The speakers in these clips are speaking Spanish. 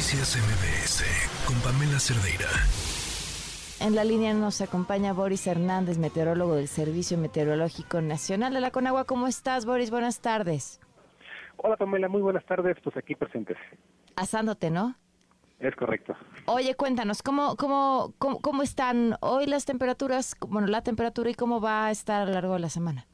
Noticias MBS con Pamela Cerdeira. En la línea nos acompaña Boris Hernández, meteorólogo del Servicio Meteorológico Nacional de la Conagua. ¿Cómo estás, Boris? Buenas tardes. Hola, Pamela. Muy buenas tardes. Pues aquí presentes. Asándote, ¿no? Es correcto. Oye, cuéntanos, ¿cómo, cómo, cómo, cómo están hoy las temperaturas, bueno, la temperatura y cómo va a estar a lo largo de la semana?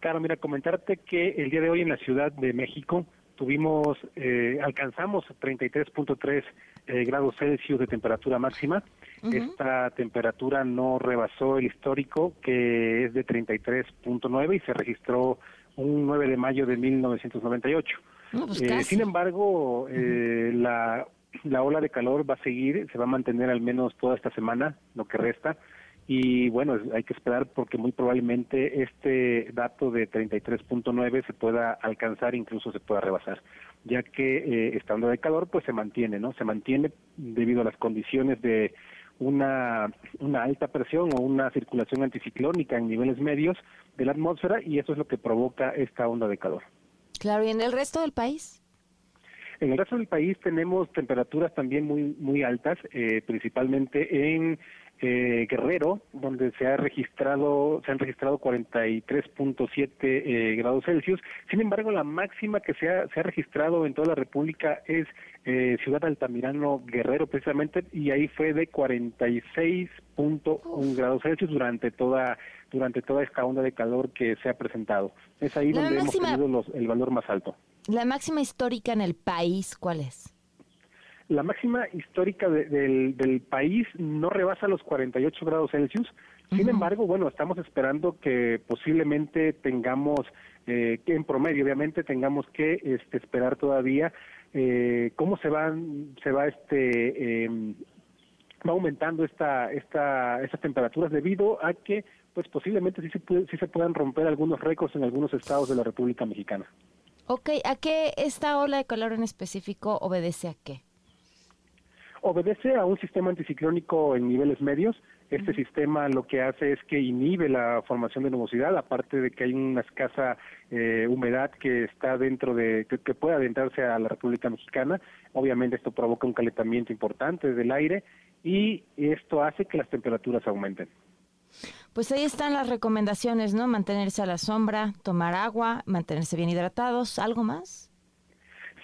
Claro, mira, comentarte que el día de hoy en la Ciudad de México tuvimos, eh, alcanzamos 33.3 eh, grados Celsius de temperatura máxima. Esta temperatura no rebasó el histórico, que es de 33.9 y se registró un 9 de mayo de 1998. pues Eh, sin embargo, eh, la, la ola de calor va a seguir, se va a mantener al menos toda esta semana, lo que resta. Y bueno, hay que esperar porque muy probablemente este dato de 33.9 se pueda alcanzar, incluso se pueda rebasar, ya que eh, esta onda de calor pues se mantiene, ¿no? Se mantiene debido a las condiciones de una, una alta presión o una circulación anticiclónica en niveles medios de la atmósfera y eso es lo que provoca esta onda de calor. Claro, ¿y en el resto del país? En el resto del país tenemos temperaturas también muy muy altas, eh, principalmente en eh, Guerrero, donde se ha registrado se han registrado 43.7 eh, grados Celsius. Sin embargo, la máxima que se ha, se ha registrado en toda la República es eh, Ciudad Altamirano Guerrero, precisamente, y ahí fue de 46.1 grados Celsius durante toda durante toda esta onda de calor que se ha presentado. Es ahí La donde máxima- hemos tenido los, el valor más alto. La máxima histórica en el país, ¿cuál es? La máxima histórica de- del, del país no rebasa los 48 grados Celsius. Sin embargo, bueno, estamos esperando que posiblemente tengamos, eh, que en promedio, obviamente, tengamos que este, esperar todavía eh, cómo se van, se va este, em, va aumentando esta, esta, estas temperaturas debido a que, pues posiblemente sí se, puede- sí se puedan romper algunos récords en algunos estados de la República Mexicana. Ok, ¿a qué esta ola de calor en específico obedece a qué? Obedece a un sistema anticiclónico en niveles medios. Este sistema lo que hace es que inhibe la formación de nubosidad, aparte de que hay una escasa eh, humedad que está dentro de, que, que puede adentrarse a la República Mexicana. Obviamente esto provoca un calentamiento importante del aire y esto hace que las temperaturas aumenten. Pues ahí están las recomendaciones, ¿no? Mantenerse a la sombra, tomar agua, mantenerse bien hidratados, ¿algo más?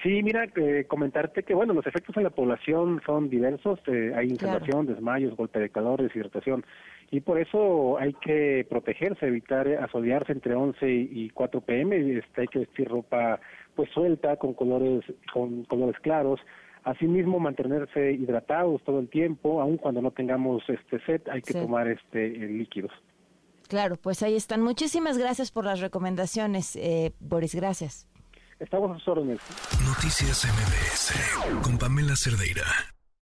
Sí, mira, eh, comentarte que, bueno, los efectos en la población son diversos. eh, hay Claro. insolación, desmayos, golpe de calor, deshidratación. Y por eso hay que protegerse, evitar asolearse entre 11 y 4 pm. Este, hay que vestir ropa pues suelta, con colores, con colores claros. Asimismo, mantenerse hidratados todo el tiempo, aun cuando no tengamos este sed, hay que Sí. tomar este eh, líquidos. Claro, pues ahí están. Muchísimas gracias por las recomendaciones, eh, Boris, gracias. Estamos a órdenes. Noticias MBS con Pamela Cerdeira.